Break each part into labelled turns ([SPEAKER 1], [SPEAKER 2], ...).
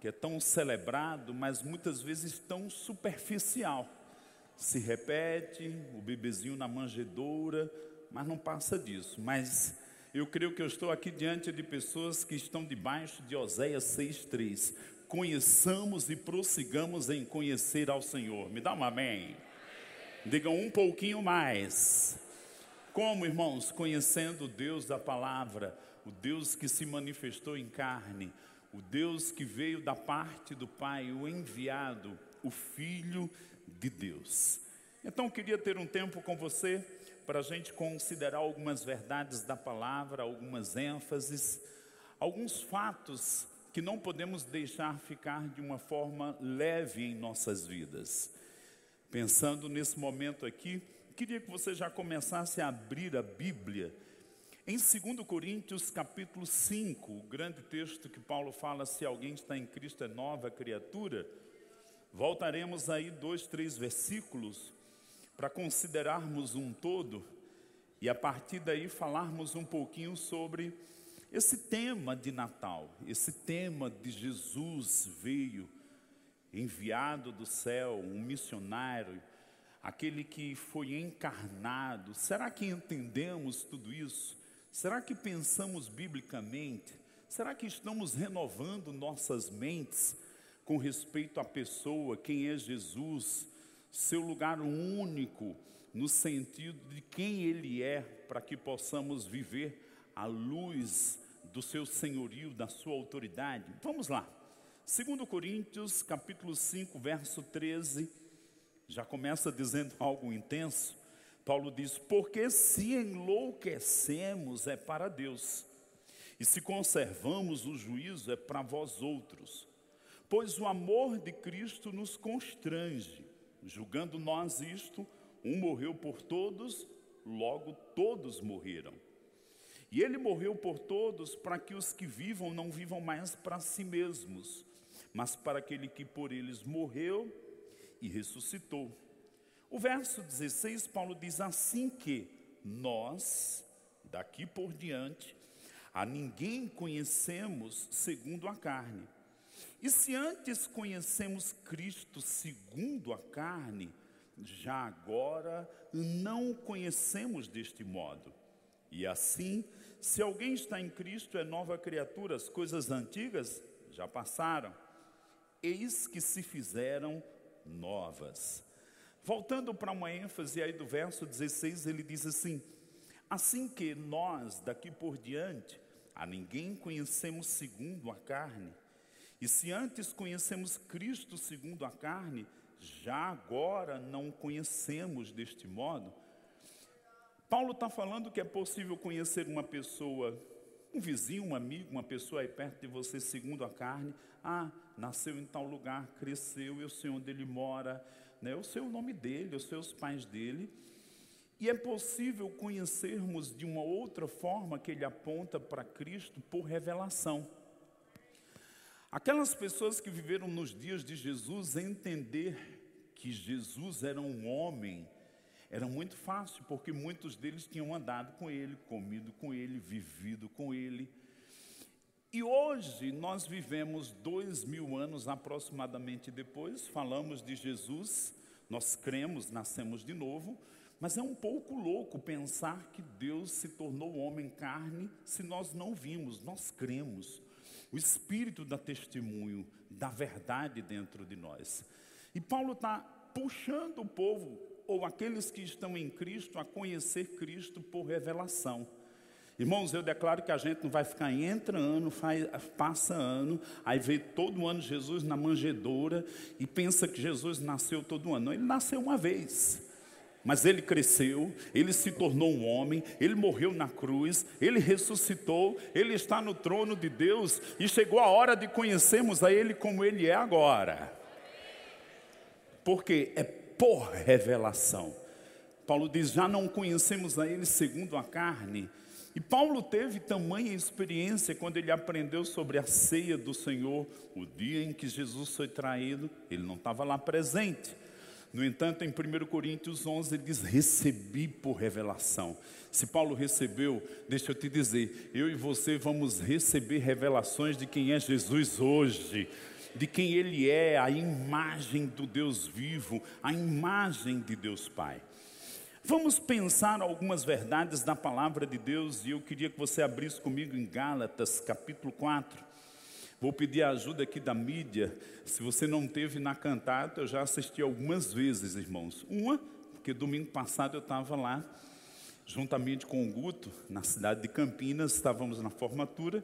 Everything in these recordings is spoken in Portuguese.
[SPEAKER 1] que é tão celebrado, mas muitas vezes tão superficial. Se repete, o bebezinho na manjedoura, mas não passa disso. Mas eu creio que eu estou aqui diante de pessoas que estão debaixo de Oséias 6,3. Conheçamos e prossigamos em conhecer ao Senhor. Me dá um amém. Digam um pouquinho mais. Como, irmãos? Conhecendo o Deus da palavra, o Deus que se manifestou em carne, o Deus que veio da parte do Pai, o enviado, o Filho de Deus. Então, eu queria ter um tempo com você para a gente considerar algumas verdades da palavra, algumas ênfases, alguns fatos que não podemos deixar ficar de uma forma leve em nossas vidas. Pensando nesse momento aqui, queria que você já começasse a abrir a Bíblia em 2 Coríntios capítulo 5, o grande texto que Paulo fala, se alguém está em Cristo é nova criatura, voltaremos aí dois, três versículos para considerarmos um todo e a partir daí falarmos um pouquinho sobre esse tema de Natal, esse tema de Jesus veio, enviado do céu, um missionário, aquele que foi encarnado. Será que entendemos tudo isso? Será que pensamos biblicamente? Será que estamos renovando nossas mentes com respeito à pessoa, quem é Jesus, seu lugar único, no sentido de quem Ele é, para que possamos viver à luz do seu senhorio, da sua autoridade? Vamos lá. 2 Coríntios, capítulo 5, verso 13, já começa dizendo algo intenso. Paulo diz: Porque se enlouquecemos é para Deus, e se conservamos o juízo é para vós outros. Pois o amor de Cristo nos constrange, julgando nós isto, um morreu por todos, logo todos morreram. E ele morreu por todos para que os que vivam não vivam mais para si mesmos, mas para aquele que por eles morreu e ressuscitou. O verso 16, Paulo diz assim que nós, daqui por diante, a ninguém conhecemos segundo a carne. E se antes conhecemos Cristo segundo a carne, já agora não o conhecemos deste modo. E assim, se alguém está em Cristo, é nova criatura, as coisas antigas já passaram, eis que se fizeram novas. Voltando para uma ênfase aí do verso 16, ele diz assim: Assim que nós, daqui por diante, a ninguém conhecemos segundo a carne, e se antes conhecemos Cristo segundo a carne, já agora não conhecemos deste modo. Paulo está falando que é possível conhecer uma pessoa, um vizinho, um amigo, uma pessoa aí perto de você segundo a carne. Ah, nasceu em tal lugar, cresceu, eu sei onde ele mora, né? eu sei o nome dele, eu sei os pais dele. E é possível conhecermos de uma outra forma que ele aponta para Cristo por revelação. Aquelas pessoas que viveram nos dias de Jesus entender que Jesus era um homem era muito fácil, porque muitos deles tinham andado com ele, comido com ele, vivido com ele. E hoje nós vivemos dois mil anos aproximadamente depois, falamos de Jesus, nós cremos, nascemos de novo, mas é um pouco louco pensar que Deus se tornou homem carne se nós não vimos, nós cremos. O Espírito dá testemunho da verdade dentro de nós. E Paulo está puxando o povo, ou aqueles que estão em Cristo, a conhecer Cristo por revelação. Irmãos, eu declaro que a gente não vai ficar entra ano, faz, passa ano, aí vê todo ano Jesus na manjedoura e pensa que Jesus nasceu todo ano. Não, ele nasceu uma vez. Mas ele cresceu, ele se tornou um homem, ele morreu na cruz, ele ressuscitou, ele está no trono de Deus e chegou a hora de conhecermos a ele como ele é agora. Porque é por revelação. Paulo diz: já não conhecemos a ele segundo a carne, e Paulo teve tamanha experiência quando ele aprendeu sobre a ceia do Senhor, o dia em que Jesus foi traído, ele não estava lá presente. No entanto, em 1 Coríntios 11, ele diz: Recebi por revelação. Se Paulo recebeu, deixa eu te dizer, eu e você vamos receber revelações de quem é Jesus hoje. de quem Ele é, a imagem do Deus vivo, a imagem de Deus Pai. Vamos pensar algumas verdades da palavra de Deus e eu queria que você abrisse comigo em Gálatas, capítulo 4. Vou pedir a ajuda aqui da mídia. Se você não teve na cantata, eu já assisti algumas vezes, irmãos. Uma, porque domingo passado eu estava lá, juntamente com o Guto, na cidade de Campinas, estávamos na formatura,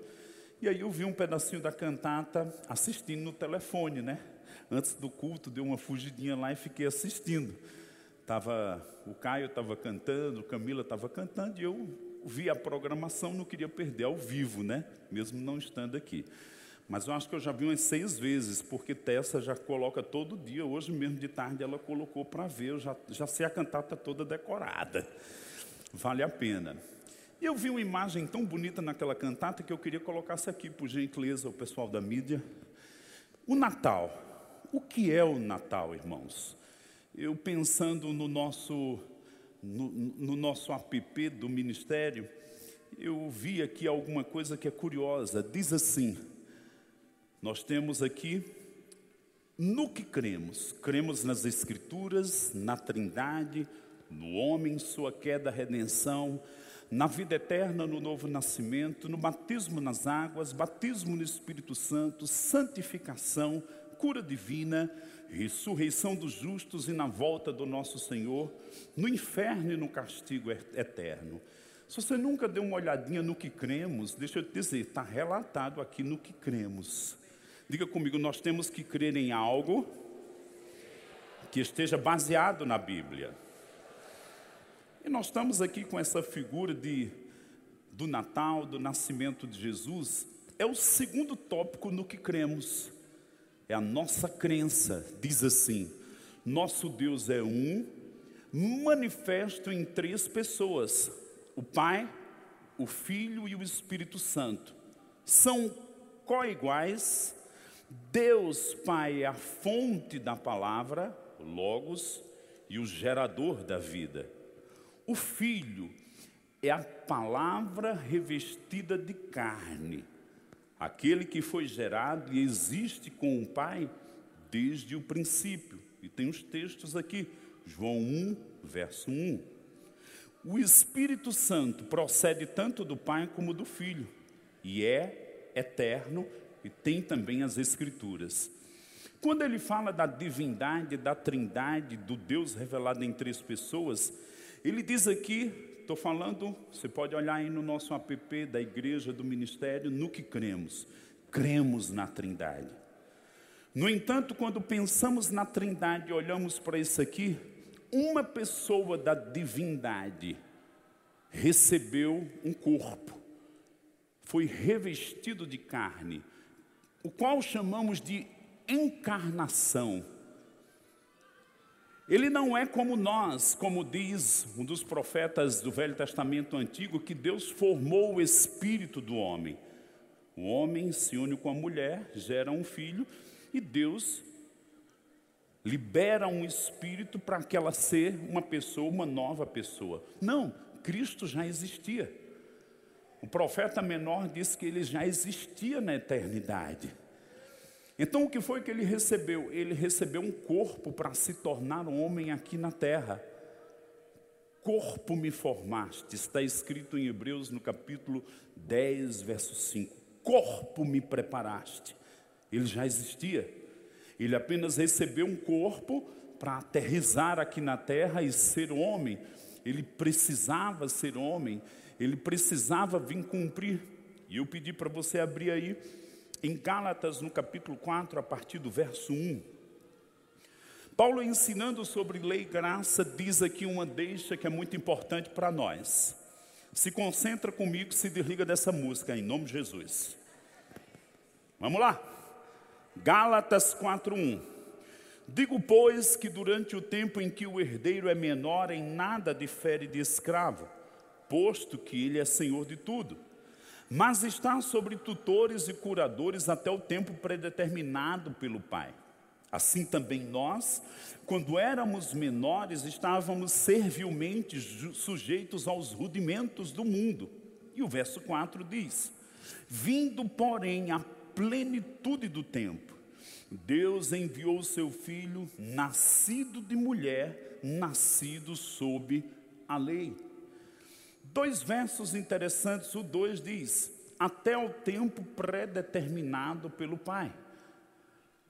[SPEAKER 1] e aí eu vi um pedacinho da cantata assistindo no telefone, né? Antes do culto, deu uma fugidinha lá e fiquei assistindo. Tava, o Caio estava cantando, Camila estava cantando, e eu vi a programação, não queria perder ao vivo, né? Mesmo não estando aqui. Mas eu acho que eu já vi umas seis vezes, porque Tessa já coloca todo dia, hoje mesmo de tarde ela colocou para ver, eu já, já sei a cantata toda decorada. Vale a pena. E eu vi uma imagem tão bonita naquela cantata que eu queria colocar essa aqui, por gentileza, o pessoal da mídia. O Natal. O que é o Natal, irmãos? Eu pensando no nosso, no, no nosso app do ministério, eu vi aqui alguma coisa que é curiosa. Diz assim: nós temos aqui no que cremos. Cremos nas Escrituras, na Trindade, no homem, sua queda, redenção, na vida eterna, no novo nascimento, no batismo nas águas, batismo no Espírito Santo, santificação, cura divina, ressurreição dos justos e na volta do nosso Senhor, no inferno e no castigo eterno. Se você nunca deu uma olhadinha no que cremos, deixa eu te dizer, está relatado aqui no que cremos. Diga comigo, nós temos que crer em algo que esteja baseado na Bíblia. E nós estamos aqui com essa figura de, do Natal, do nascimento de Jesus. É o segundo tópico no que cremos é a nossa crença. Diz assim: nosso Deus é um, manifesto em três pessoas: o Pai, o Filho e o Espírito Santo. São co-iguais. Deus Pai é a fonte da palavra, Logos, e o gerador da vida. O Filho é a palavra revestida de carne aquele que foi gerado e existe com o Pai desde o princípio. E tem os textos aqui, João 1, verso 1. O Espírito Santo procede tanto do Pai como do Filho, e é eterno e tem também as Escrituras. Quando ele fala da divindade, da trindade, do Deus revelado em três pessoas, ele diz aqui Estou falando, você pode olhar aí no nosso app da igreja, do ministério, no que cremos. Cremos na Trindade. No entanto, quando pensamos na Trindade e olhamos para isso aqui, uma pessoa da divindade recebeu um corpo, foi revestido de carne, o qual chamamos de encarnação. Ele não é como nós, como diz um dos profetas do Velho Testamento Antigo, que Deus formou o espírito do homem. O homem se une com a mulher, gera um filho, e Deus libera um espírito para aquela ser uma pessoa, uma nova pessoa. Não, Cristo já existia. O profeta menor disse que ele já existia na eternidade. Então o que foi que ele recebeu? Ele recebeu um corpo para se tornar um homem aqui na terra. Corpo me formaste, está escrito em Hebreus no capítulo 10, verso 5. Corpo me preparaste. Ele já existia. Ele apenas recebeu um corpo para aterrizar aqui na terra e ser homem. Ele precisava ser homem, ele precisava vir cumprir. E eu pedi para você abrir aí em Gálatas, no capítulo 4, a partir do verso 1. Paulo, ensinando sobre lei e graça, diz aqui uma deixa que é muito importante para nós. Se concentra comigo, se desliga dessa música, em nome de Jesus. Vamos lá. Gálatas 4:1. Digo, pois, que durante o tempo em que o herdeiro é menor, em nada difere de escravo, posto que ele é senhor de tudo mas está sobre tutores e curadores até o tempo predeterminado pelo Pai. Assim também nós, quando éramos menores, estávamos servilmente sujeitos aos rudimentos do mundo. E o verso 4 diz: Vindo, porém, à plenitude do tempo, Deus enviou o seu filho, nascido de mulher, nascido sob a lei. Dois versos interessantes, o 2 diz: até o tempo predeterminado pelo Pai.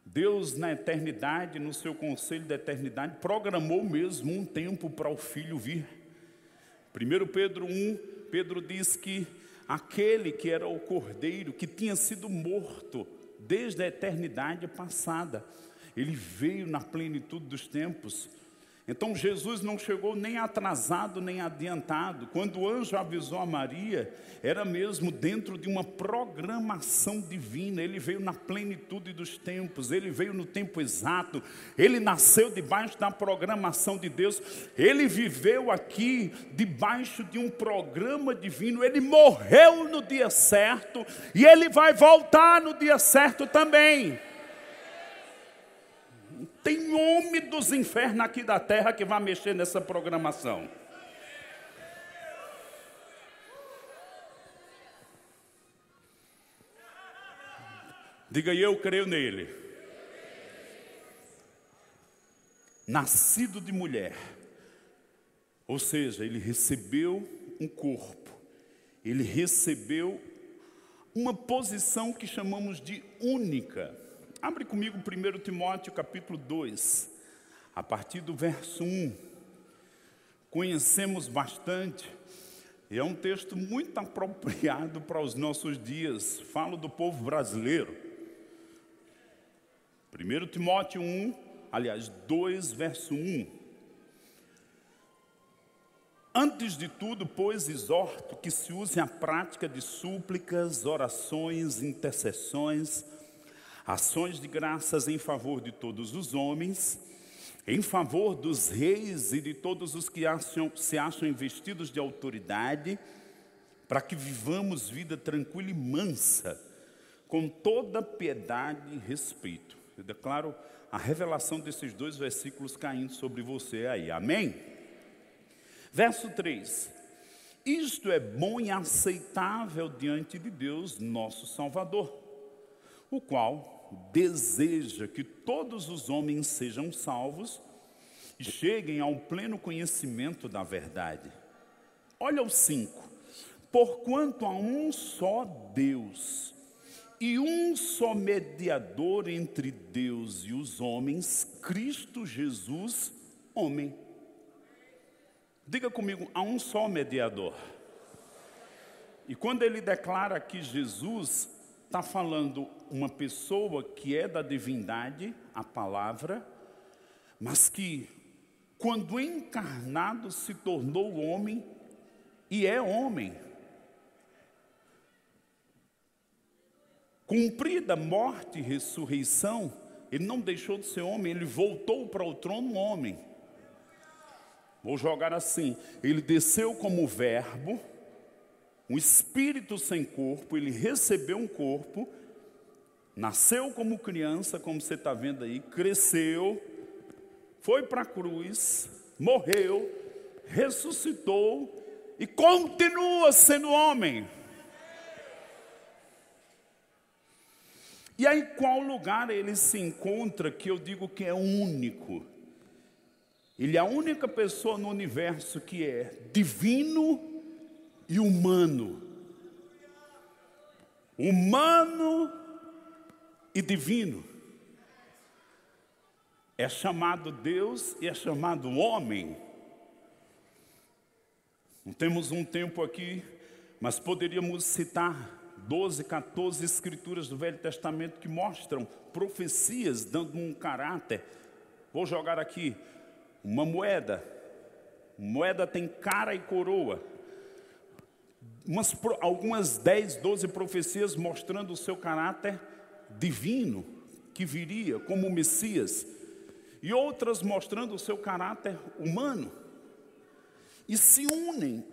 [SPEAKER 1] Deus, na eternidade, no seu conselho da eternidade, programou mesmo um tempo para o filho vir. 1 Pedro 1, Pedro diz que aquele que era o cordeiro, que tinha sido morto desde a eternidade passada, ele veio na plenitude dos tempos então Jesus não chegou nem atrasado nem adiantado. Quando o anjo avisou a Maria, era mesmo dentro de uma programação divina. Ele veio na plenitude dos tempos, ele veio no tempo exato, ele nasceu debaixo da programação de Deus, ele viveu aqui debaixo de um programa divino, ele morreu no dia certo e ele vai voltar no dia certo também tem homem dos infernos aqui da terra que vai mexer nessa programação. Diga eu creio nele. Nascido de mulher. Ou seja, ele recebeu um corpo. Ele recebeu uma posição que chamamos de única. Abre comigo 1 Timóteo capítulo 2, a partir do verso 1. Conhecemos bastante, e é um texto muito apropriado para os nossos dias. Falo do povo brasileiro. 1 Timóteo 1, aliás, 2, verso 1. Antes de tudo, pois, exorto que se use a prática de súplicas, orações, intercessões, ações de graças em favor de todos os homens, em favor dos reis e de todos os que acham, se acham investidos de autoridade, para que vivamos vida tranquila e mansa, com toda piedade e respeito. Eu declaro a revelação desses dois versículos caindo sobre você aí, amém? Verso 3: Isto é bom e aceitável diante de Deus, nosso Salvador, o qual deseja que todos os homens sejam salvos e cheguem ao pleno conhecimento da verdade. Olha o 5. Porquanto há um só Deus e um só mediador entre Deus e os homens, Cristo Jesus, homem. Diga comigo, há um só mediador. E quando ele declara que Jesus está falando uma pessoa que é da divindade, a palavra, mas que, quando encarnado, se tornou homem e é homem. Cumprida morte e ressurreição, ele não deixou de ser homem, ele voltou para o trono homem. Vou jogar assim: ele desceu como verbo um espírito sem corpo, ele recebeu um corpo, nasceu como criança, como você está vendo aí, cresceu, foi para a cruz, morreu, ressuscitou e continua sendo homem. E aí, qual lugar ele se encontra que eu digo que é único? Ele é a única pessoa no universo que é divino e humano. Humano e divino. É chamado Deus e é chamado homem. Não temos um tempo aqui, mas poderíamos citar 12, 14 escrituras do Velho Testamento que mostram profecias dando um caráter. Vou jogar aqui uma moeda. Moeda tem cara e coroa umas, algumas 10, 12 profecias mostrando o seu caráter divino, que viria como Messias, e outras mostrando o seu caráter humano, e se unem,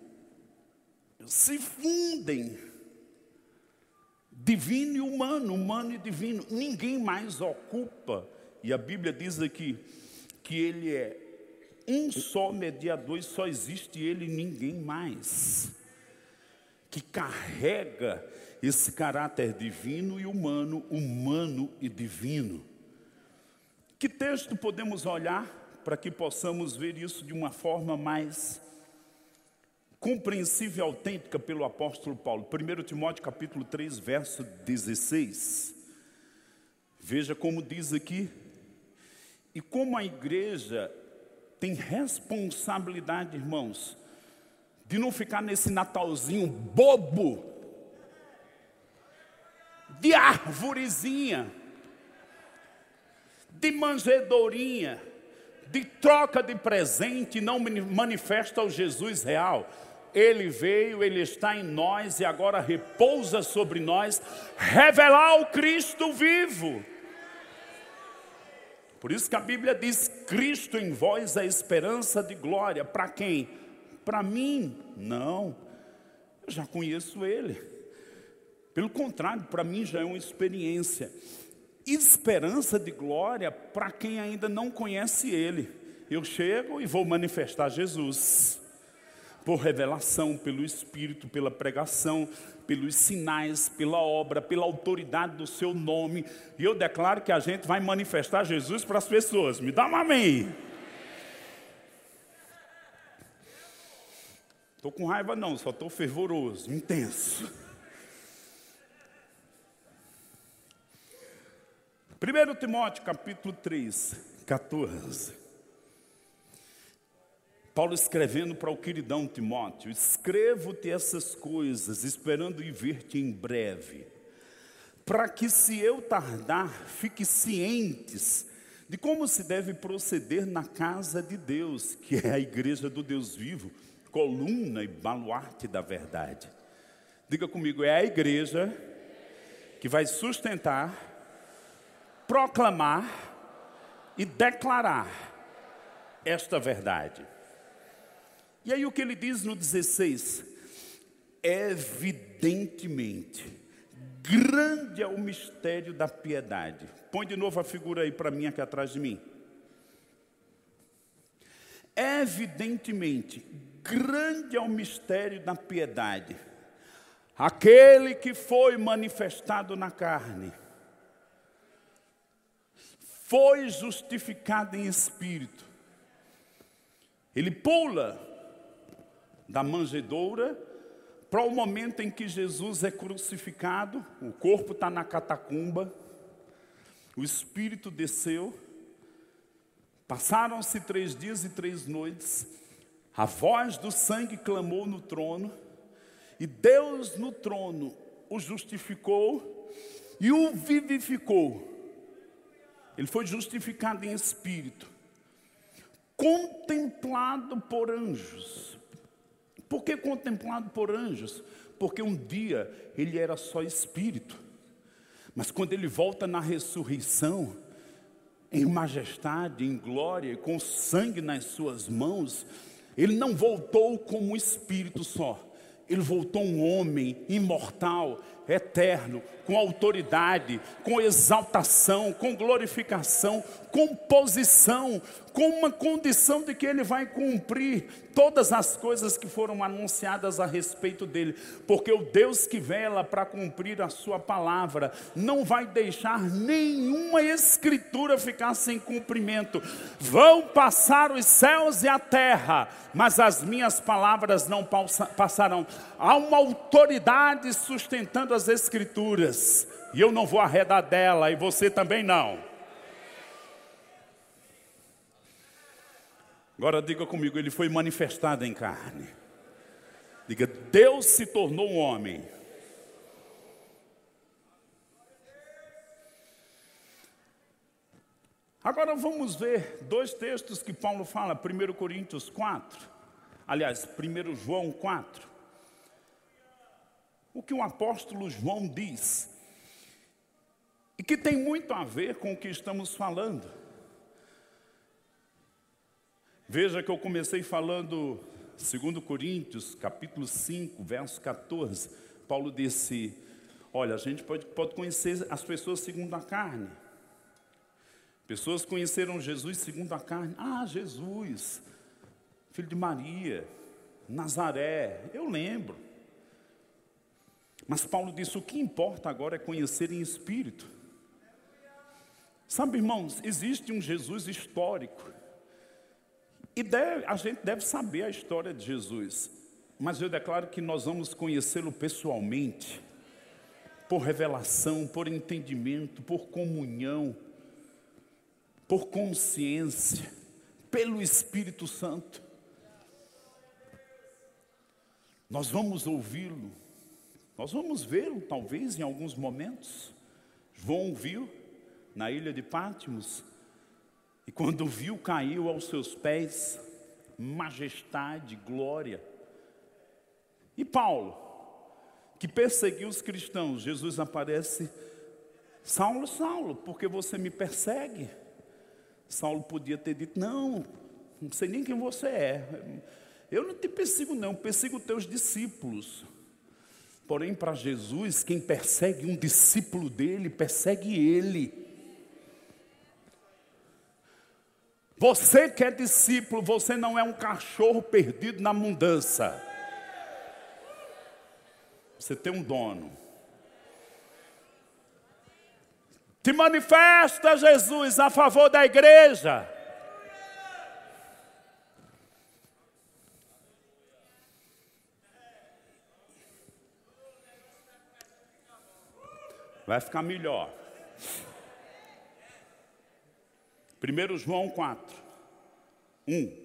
[SPEAKER 1] se fundem, divino e humano, humano e divino, ninguém mais ocupa, e a Bíblia diz aqui que ele é um só mediador e só existe ele ninguém mais que carrega esse caráter divino e humano, humano e divino. Que texto podemos olhar para que possamos ver isso de uma forma mais compreensível e autêntica pelo apóstolo Paulo? 1 Timóteo capítulo 3, verso 16. Veja como diz aqui, e como a igreja tem responsabilidade, irmãos, de não ficar nesse Natalzinho bobo, de árvorezinha, de manjedourinha, de troca de presente, não manifesta o Jesus real. Ele veio, ele está em nós e agora repousa sobre nós, revelar o Cristo vivo. Por isso que a Bíblia diz: Cristo em vós é esperança de glória. Para quem? Para mim? Não. Eu já conheço Ele. Pelo contrário, para mim já é uma experiência. Esperança de glória para quem ainda não conhece Ele. Eu chego e vou manifestar Jesus. Por revelação, pelo Espírito, pela pregação, pelos sinais, pela obra, pela autoridade do seu nome. E eu declaro que a gente vai manifestar Jesus para as pessoas. Me dá um amém. Estou com raiva não, só estou fervoroso, intenso. 1 Timóteo capítulo 3, 14. Paulo escrevendo para o queridão Timóteo: Escrevo-te essas coisas, esperando ir ver-te em breve, para que, se eu tardar, fique cientes de como se deve proceder na casa de Deus, que é a igreja do Deus vivo, coluna e baluarte da verdade. Diga comigo, é a igreja que vai sustentar, proclamar e declarar esta verdade. E aí o que ele diz no 16? Evidentemente, grande é o mistério da piedade. Põe de novo a figura aí para mim aqui atrás de mim. Evidentemente, grande é o mistério da piedade. Aquele que foi manifestado na carne, foi justificado em espírito. Ele pula da manjedoura para o momento em que Jesus é crucificado, o corpo está na catacumba, o Espírito desceu, passaram-se três dias e três noites, a voz do sangue clamou no trono, e Deus no trono o justificou e o vivificou. Ele foi justificado em espírito, contemplado por anjos, por que contemplado por anjos? Porque um dia ele era só espírito, mas quando ele volta na ressurreição, em majestade, em glória, com sangue nas suas mãos, ele não voltou como espírito só, ele voltou um homem imortal, eterno, com autoridade, com exaltação, com glorificação, com posição, com uma condição de que ele vai cumprir todas as coisas que foram anunciadas a respeito dele, porque o Deus que vela para cumprir a sua palavra não vai deixar nenhuma escritura ficar sem cumprimento. Vão passar os céus e a terra, mas as minhas palavras não passarão. Há uma autoridade sustentando as escrituras, e eu não vou arredar dela, e você também não. Agora diga comigo, ele foi manifestado em carne. Diga, Deus se tornou um homem. Agora vamos ver dois textos que Paulo fala, 1 Coríntios 4, aliás, 1 João 4. O que o apóstolo João diz, e que tem muito a ver com o que estamos falando. Veja que eu comecei falando 2 Coríntios, capítulo 5, verso 14. Paulo disse: Olha, a gente pode, pode conhecer as pessoas segundo a carne. Pessoas conheceram Jesus segundo a carne. Ah, Jesus, filho de Maria, Nazaré, eu lembro. Mas Paulo disse: o que importa agora é conhecer em espírito. Sabe, irmãos, existe um Jesus histórico. E deve, a gente deve saber a história de Jesus. Mas eu declaro que nós vamos conhecê-lo pessoalmente, por revelação, por entendimento, por comunhão, por consciência, pelo Espírito Santo. Nós vamos ouvi-lo, nós vamos vê-lo, talvez, em alguns momentos. João viu na ilha de Pátimos, e quando viu, caiu aos seus pés, majestade, glória. E Paulo, que perseguiu os cristãos, Jesus aparece, Saulo, Saulo, porque você me persegue? Saulo podia ter dito: Não, não sei nem quem você é. Eu não te persigo, não, persigo teus discípulos. Porém, para Jesus, quem persegue um discípulo dele, persegue ele. Você que é discípulo, você não é um cachorro perdido na mudança. Você tem um dono. Te manifesta, Jesus, a favor da igreja. Vai ficar melhor. 1 João 4, 1.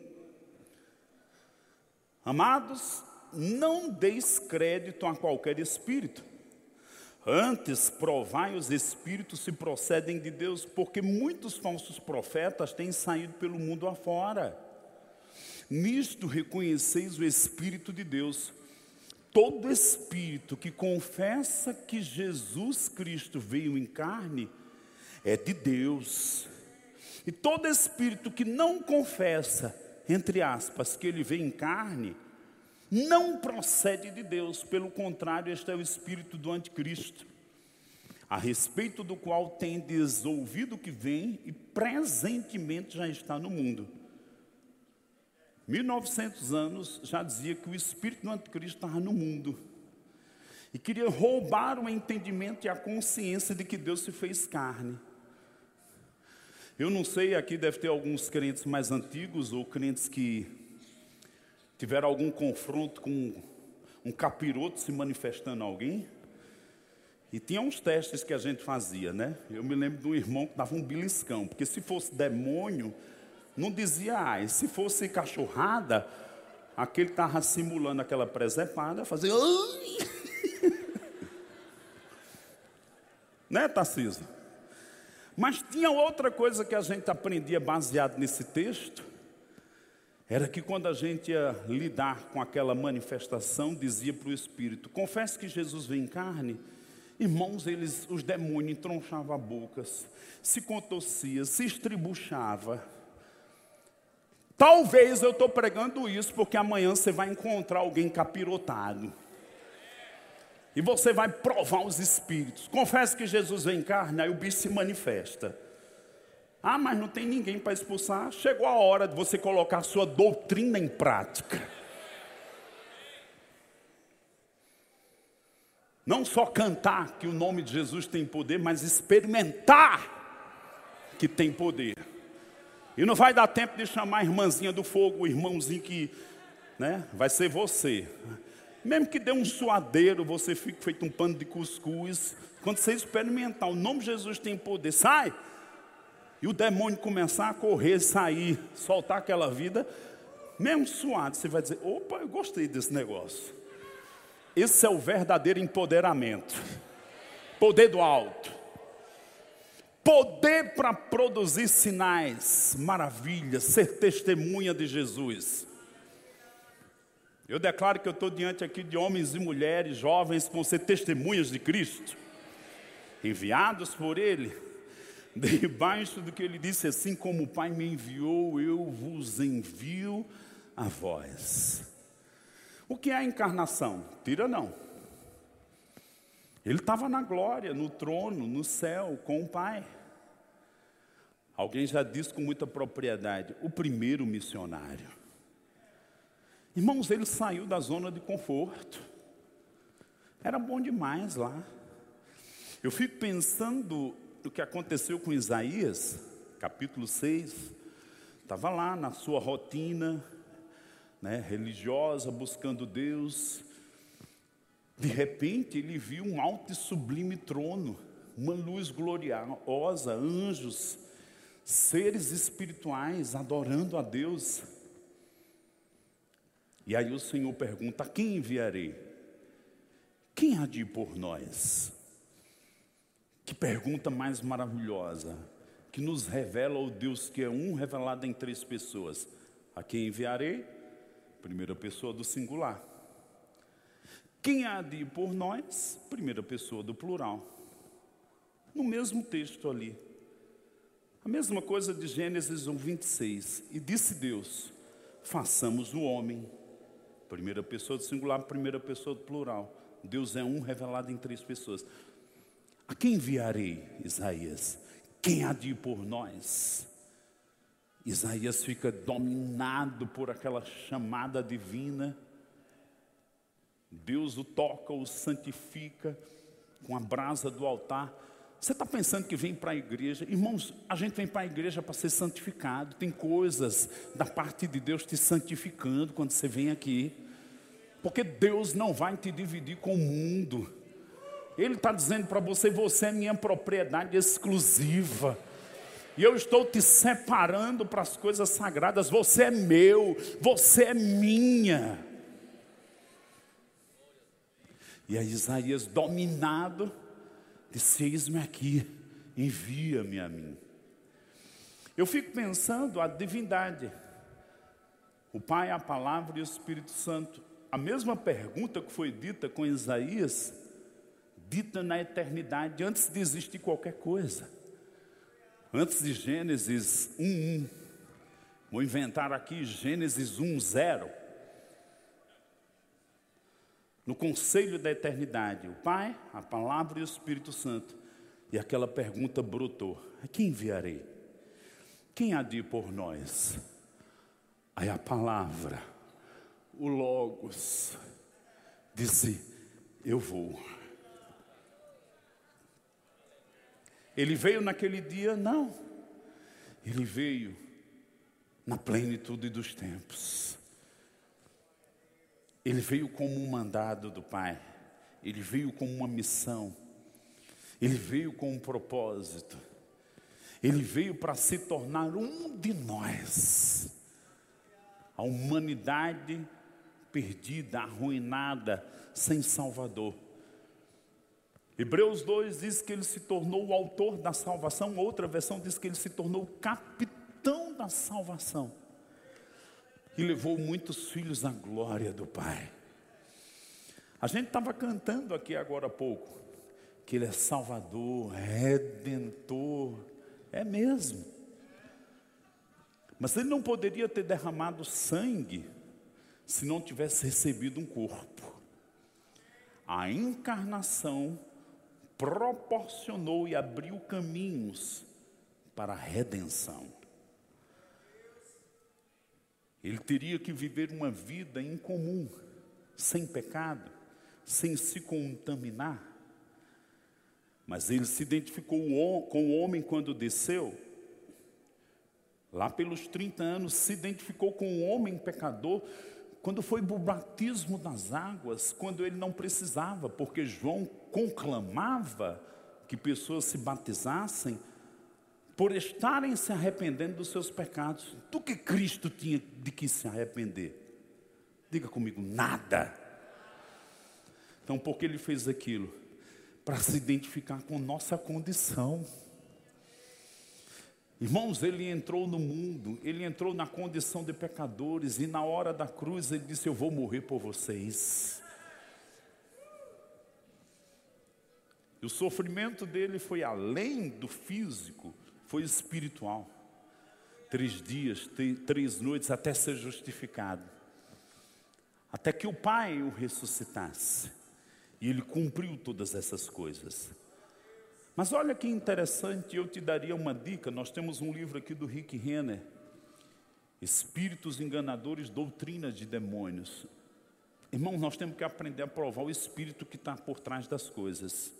[SPEAKER 1] Amados, não deis crédito a qualquer espírito. Antes, provai os espíritos se procedem de Deus, porque muitos falsos profetas têm saído pelo mundo afora. Nisto reconheceis o Espírito de Deus. Todo espírito que confessa que Jesus Cristo veio em carne é de Deus. E todo espírito que não confessa, entre aspas, que ele vem em carne, não procede de Deus, pelo contrário, este é o espírito do anticristo, a respeito do qual tendes ouvido que vem e presentemente já está no mundo. 1900 anos já dizia que o espírito do anticristo estava no mundo e queria roubar o entendimento e a consciência de que Deus se fez carne. Eu não sei, aqui deve ter alguns crentes mais antigos ou crentes que tiveram algum confronto com um capiroto se manifestando a alguém. E tinha uns testes que a gente fazia, né? Eu me lembro de um irmão que dava um beliscão, porque se fosse demônio, não dizia ai. Se fosse cachorrada, aquele estava simulando aquela presepada, fazia né, Tarcísio? Mas tinha outra coisa que a gente aprendia baseado nesse texto, era que quando a gente ia lidar com aquela manifestação, dizia para o Espírito: confesse que Jesus vem em carne. Irmãos, eles, os demônios entronchavam bocas, se contorcia, se estribuchava. Talvez eu estou pregando isso porque amanhã você vai encontrar alguém capirotado. E você vai provar os espíritos. Confesse que Jesus carne, aí o bicho se manifesta. Ah, mas não tem ninguém para expulsar. Chegou a hora de você colocar a sua doutrina em prática. Não só cantar que o nome de Jesus tem poder, mas experimentar que tem poder. E não vai dar tempo de chamar a irmãzinha do fogo, o irmãozinho que, né, vai ser você. Mesmo que dê um suadeiro, você fique feito um pano de cuscuz. Quando você experimentar, o nome de Jesus tem poder, sai. E o demônio começar a correr, sair, soltar aquela vida, mesmo suado, você vai dizer: opa, eu gostei desse negócio. Esse é o verdadeiro empoderamento. Poder do alto. Poder para produzir sinais, maravilhas, ser testemunha de Jesus. Eu declaro que eu estou diante aqui de homens e mulheres, jovens, que vão ser testemunhas de Cristo, enviados por Ele, debaixo do que Ele disse, assim como o Pai me enviou, eu vos envio a vós. O que é a encarnação? Tira não. Ele estava na glória, no trono, no céu, com o Pai. Alguém já disse com muita propriedade: o primeiro missionário. Irmãos, ele saiu da zona de conforto. Era bom demais lá. Eu fico pensando o que aconteceu com Isaías, capítulo 6, estava lá na sua rotina né, religiosa, buscando Deus. De repente ele viu um alto e sublime trono, uma luz gloriosa, anjos, seres espirituais adorando a Deus. E aí o Senhor pergunta: a quem enviarei? Quem há de ir por nós? Que pergunta mais maravilhosa, que nos revela o Deus que é um revelado em três pessoas. A quem enviarei? Primeira pessoa do singular. Quem há de ir por nós? Primeira pessoa do plural. No mesmo texto ali. A mesma coisa de Gênesis 1, 26. E disse Deus: façamos o homem Primeira pessoa do singular, primeira pessoa do plural. Deus é um revelado em três pessoas. A quem enviarei, Isaías? Quem há de ir por nós? Isaías fica dominado por aquela chamada divina. Deus o toca, o santifica com a brasa do altar. Você está pensando que vem para a igreja? Irmãos, a gente vem para a igreja para ser santificado. Tem coisas da parte de Deus te santificando quando você vem aqui. Porque Deus não vai te dividir com o mundo. Ele está dizendo para você: você é minha propriedade exclusiva. E eu estou te separando para as coisas sagradas. Você é meu, você é minha. E a Isaías, dominado, disse: Eis-me aqui, envia-me a mim. Eu fico pensando a divindade, o Pai, a Palavra e o Espírito Santo. A mesma pergunta que foi dita com Isaías, dita na eternidade, antes de existir qualquer coisa. Antes de Gênesis 1:1. Vou inventar aqui Gênesis 1:0. No conselho da eternidade, o Pai, a palavra e o Espírito Santo. E aquela pergunta brotou: a quem enviarei? Quem há de ir por nós? Aí a palavra, o Logos, disse: Eu vou. Ele veio naquele dia? Não. Ele veio na plenitude dos tempos. Ele veio como um mandado do Pai. Ele veio com uma missão. Ele veio com um propósito. Ele veio para se tornar um de nós. A humanidade perdida, arruinada, sem Salvador. Hebreus 2 diz que ele se tornou o autor da salvação, outra versão diz que ele se tornou o capitão da salvação. E levou muitos filhos à glória do Pai. A gente estava cantando aqui agora há pouco, que ele é Salvador, Redentor, é mesmo. Mas ele não poderia ter derramado sangue se não tivesse recebido um corpo. A encarnação proporcionou e abriu caminhos para a redenção. Ele teria que viver uma vida incomum, sem pecado, sem se contaminar. Mas ele se identificou com o homem quando desceu, lá pelos 30 anos, se identificou com o homem pecador, quando foi o batismo das águas, quando ele não precisava, porque João conclamava que pessoas se batizassem por estarem se arrependendo dos seus pecados. Do que Cristo tinha de que se arrepender? Diga comigo, nada. Então, por que ele fez aquilo? Para se identificar com nossa condição. Irmãos, ele entrou no mundo, ele entrou na condição de pecadores, e na hora da cruz ele disse: Eu vou morrer por vocês. E o sofrimento dele foi além do físico, foi espiritual. Três dias, três noites até ser justificado. Até que o Pai o ressuscitasse. E ele cumpriu todas essas coisas. Mas olha que interessante, eu te daria uma dica. Nós temos um livro aqui do Rick Renner, Espíritos Enganadores, Doutrinas de Demônios. Irmão, nós temos que aprender a provar o espírito que está por trás das coisas.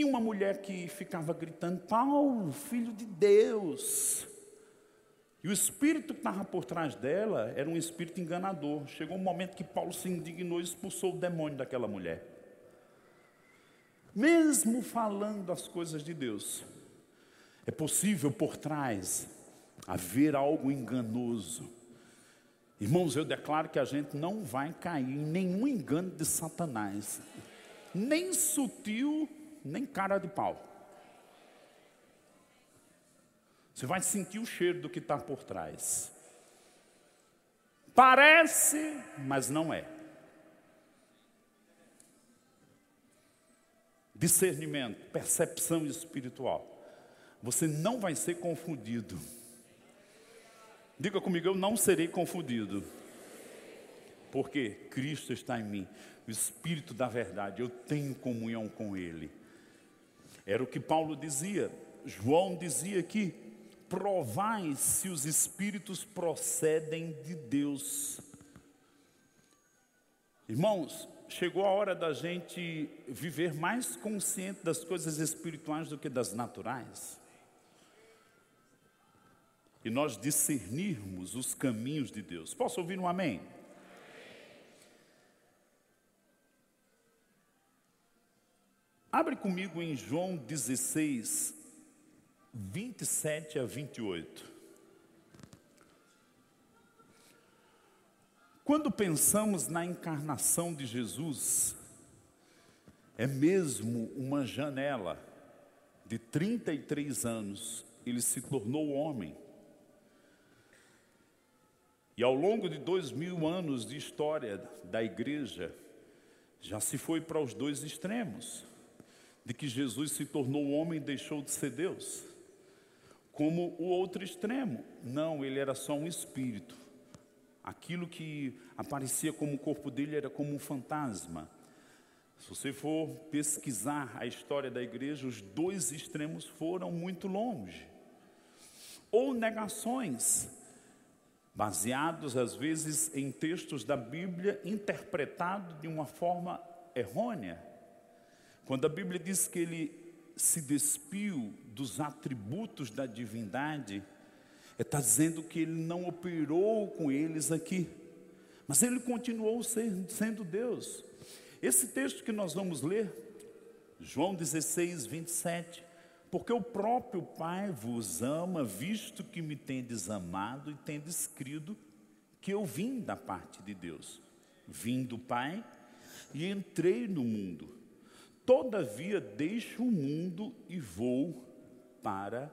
[SPEAKER 1] Tinha uma mulher que ficava gritando: Paulo, filho de Deus. E o espírito que estava por trás dela era um espírito enganador. Chegou um momento que Paulo se indignou e expulsou o demônio daquela mulher. Mesmo falando as coisas de Deus, é possível por trás haver algo enganoso. Irmãos, eu declaro que a gente não vai cair em nenhum engano de Satanás, nem sutil, nem cara de pau. Você vai sentir o cheiro do que está por trás. Parece, mas não é. Discernimento, percepção espiritual. Você não vai ser confundido. Diga comigo, eu não serei confundido. Porque Cristo está em mim, o Espírito da verdade, eu tenho comunhão com Ele. Era o que Paulo dizia, João dizia aqui: provai se os Espíritos procedem de Deus. Irmãos, chegou a hora da gente viver mais consciente das coisas espirituais do que das naturais e nós discernirmos os caminhos de Deus. Posso ouvir um amém? Abre comigo em João 16, 27 a 28. Quando pensamos na encarnação de Jesus, é mesmo uma janela de 33 anos, ele se tornou homem. E ao longo de dois mil anos de história da igreja, já se foi para os dois extremos, de que Jesus se tornou homem e deixou de ser Deus. Como o outro extremo, não, ele era só um espírito. Aquilo que aparecia como o corpo dele era como um fantasma. Se você for pesquisar a história da igreja, os dois extremos foram muito longe. Ou negações, baseados às vezes em textos da Bíblia interpretados de uma forma errônea. Quando a Bíblia diz que ele se despiu dos atributos da divindade, está dizendo que ele não operou com eles aqui, mas ele continuou sendo Deus. Esse texto que nós vamos ler, João 16, 27, porque o próprio Pai vos ama, visto que me tendes amado e tendes crido que eu vim da parte de Deus. Vim do Pai e entrei no mundo. Todavia deixo o mundo e vou para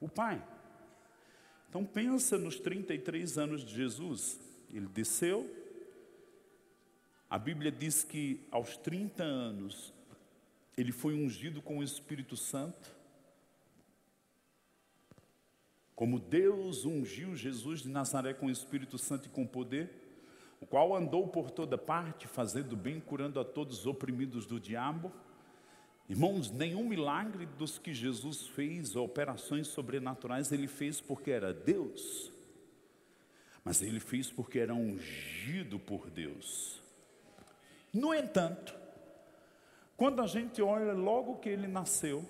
[SPEAKER 1] o Pai. Então pensa nos 33 anos de Jesus. Ele desceu. A Bíblia diz que aos 30 anos ele foi ungido com o Espírito Santo. Como Deus ungiu Jesus de Nazaré com o Espírito Santo e com poder, o qual andou por toda parte, fazendo bem, curando a todos os oprimidos do diabo. Irmãos, nenhum milagre dos que Jesus fez, operações sobrenaturais, ele fez porque era Deus, mas ele fez porque era ungido por Deus. No entanto, quando a gente olha logo que ele nasceu,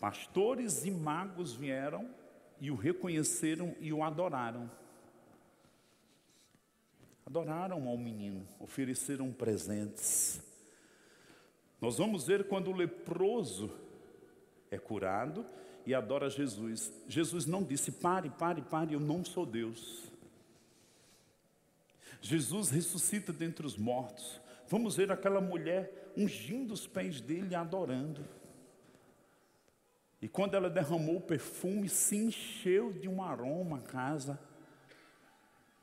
[SPEAKER 1] pastores e magos vieram e o reconheceram e o adoraram. Adoraram ao menino, ofereceram presentes. Nós vamos ver quando o leproso é curado e adora Jesus. Jesus não disse: pare, pare, pare, eu não sou Deus. Jesus ressuscita dentre os mortos. Vamos ver aquela mulher ungindo os pés dele e adorando. E quando ela derramou o perfume, se encheu de um aroma a casa,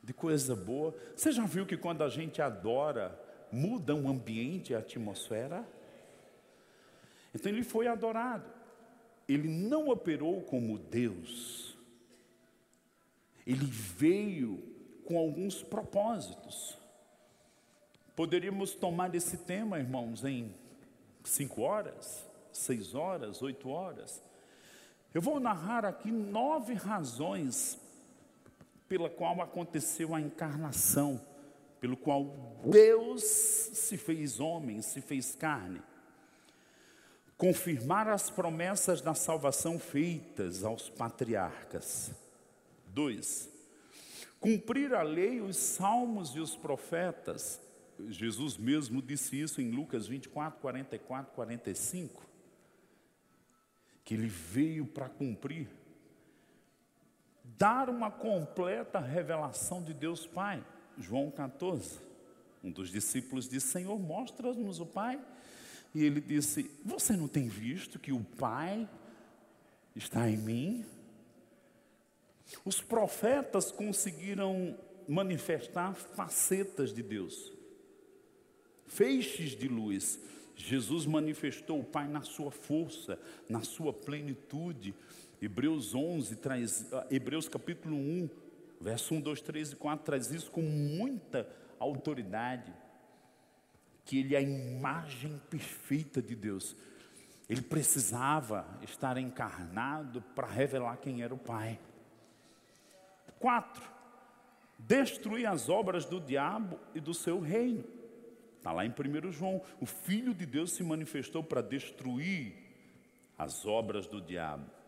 [SPEAKER 1] de coisa boa. Você já viu que quando a gente adora, muda o ambiente, a atmosfera? Então ele foi adorado. Ele não operou como Deus. Ele veio com alguns propósitos. Poderíamos tomar esse tema, irmãos, em cinco horas, seis horas, oito horas. Eu vou narrar aqui nove razões pela qual aconteceu a encarnação pelo qual Deus se fez homem, se fez carne. Confirmar as promessas da salvação feitas aos patriarcas. Dois, cumprir a lei, os salmos e os profetas. Jesus mesmo disse isso em Lucas 24, 44, 45. Que ele veio para cumprir, dar uma completa revelação de Deus Pai. João 14. Um dos discípulos disse: Senhor, mostra-nos o Pai. E ele disse: Você não tem visto que o Pai está em mim? Os profetas conseguiram manifestar facetas de Deus, feixes de luz. Jesus manifestou o Pai na sua força, na sua plenitude. Hebreus 11 traz, Hebreus capítulo 1, Verso 1, 2, 3 e 4 traz isso com muita autoridade. Que ele é a imagem perfeita de Deus. Ele precisava estar encarnado para revelar quem era o Pai. 4. Destruir as obras do diabo e do seu reino. Está lá em 1 João. O Filho de Deus se manifestou para destruir as obras do diabo.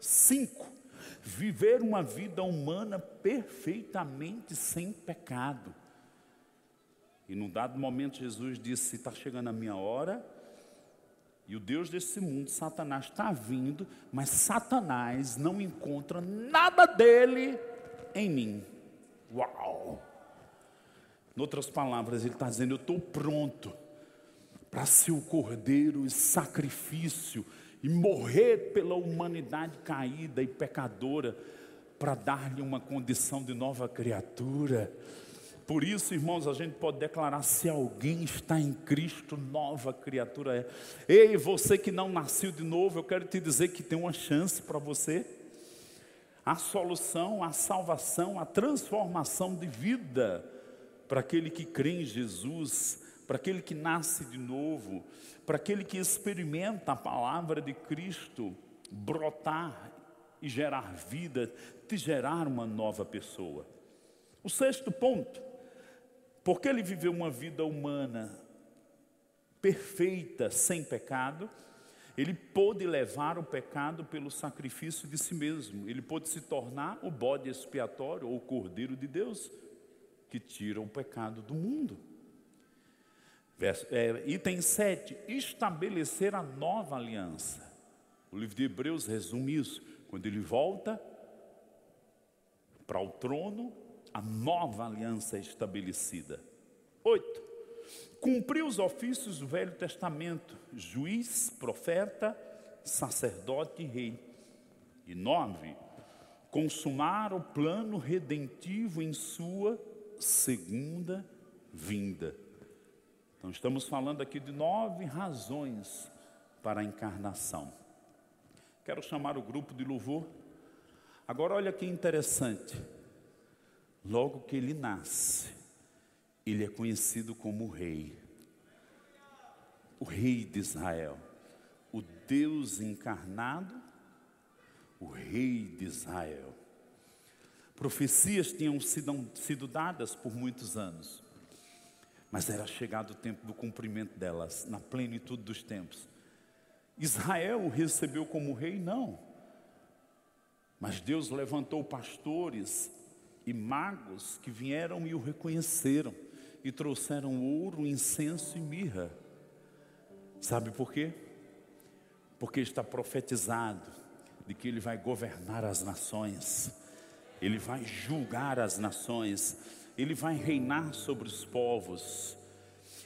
[SPEAKER 1] 5 viver uma vida humana perfeitamente sem pecado. E num dado momento Jesus disse: está chegando a minha hora, e o Deus desse mundo, Satanás, está vindo, mas Satanás não encontra nada dele em mim. Uau! Em outras palavras, ele está dizendo: Eu estou pronto para ser o cordeiro e sacrifício e morrer pela humanidade caída e pecadora, para dar-lhe uma condição de nova criatura. Por isso, irmãos, a gente pode declarar: se alguém está em Cristo, nova criatura é. Ei, você que não nasceu de novo, eu quero te dizer que tem uma chance para você. A solução, a salvação, a transformação de vida para aquele que crê em Jesus, para aquele que nasce de novo para aquele que experimenta a palavra de Cristo brotar e gerar vida, te gerar uma nova pessoa. O sexto ponto, porque ele viveu uma vida humana perfeita, sem pecado, ele pôde levar o pecado pelo sacrifício de si mesmo, ele pôde se tornar o bode expiatório ou o cordeiro de Deus que tira o pecado do mundo. Verso, é, item 7, estabelecer a nova aliança. O livro de Hebreus resume isso. Quando ele volta para o trono, a nova aliança é estabelecida. 8. Cumprir os ofícios do Velho Testamento, juiz, profeta, sacerdote e rei. E 9. Consumar o plano redentivo em sua segunda vinda. Então, estamos falando aqui de nove razões para a encarnação. Quero chamar o grupo de louvor. Agora, olha que interessante. Logo que ele nasce, ele é conhecido como rei. O rei de Israel. O Deus encarnado, o rei de Israel. Profecias tinham sido, sido dadas por muitos anos mas era chegado o tempo do cumprimento delas, na plenitude dos tempos. Israel o recebeu como rei? Não. Mas Deus levantou pastores e magos que vieram e o reconheceram e trouxeram ouro, incenso e mirra. Sabe por quê? Porque está profetizado de que ele vai governar as nações, ele vai julgar as nações, ele vai reinar sobre os povos.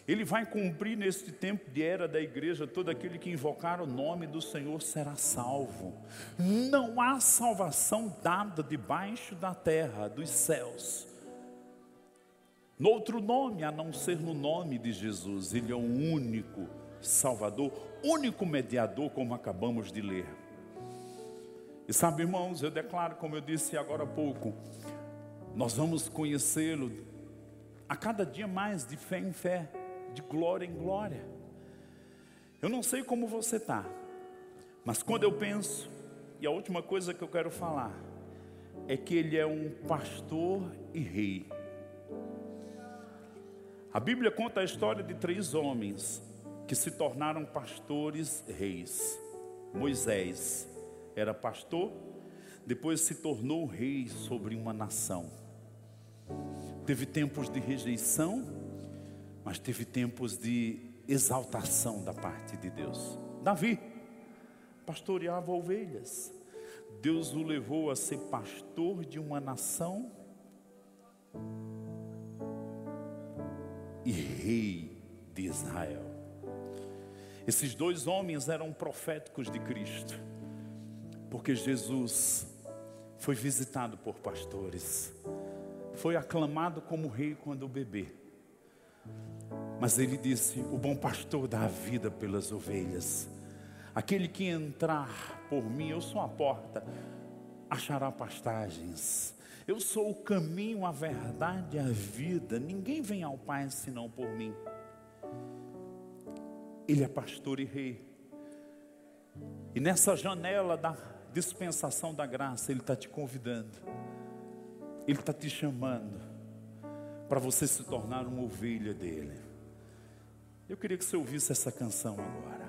[SPEAKER 1] Ele vai cumprir neste tempo de era da igreja, todo aquele que invocar o nome do Senhor será salvo. Não há salvação dada debaixo da terra, dos céus. No outro nome, a não ser no nome de Jesus, Ele é o único Salvador, único mediador, como acabamos de ler. E sabe, irmãos, eu declaro, como eu disse agora há pouco, nós vamos conhecê-lo a cada dia mais, de fé em fé, de glória em glória. Eu não sei como você está, mas quando eu penso, e a última coisa que eu quero falar, é que ele é um pastor e rei. A Bíblia conta a história de três homens que se tornaram pastores reis. Moisés era pastor, depois se tornou rei sobre uma nação. Teve tempos de rejeição, mas teve tempos de exaltação da parte de Deus. Davi pastoreava ovelhas. Deus o levou a ser pastor de uma nação e rei de Israel. Esses dois homens eram proféticos de Cristo, porque Jesus foi visitado por pastores, foi aclamado como rei quando bebê. Mas ele disse: O bom pastor dá a vida pelas ovelhas. Aquele que entrar por mim, eu sou a porta, achará pastagens. Eu sou o caminho, a verdade a vida. Ninguém vem ao Pai senão por mim. Ele é pastor e rei. E nessa janela da dispensação da graça, Ele está te convidando. Ele está te chamando para você se tornar uma ovelha dele. Eu queria que você ouvisse essa canção agora.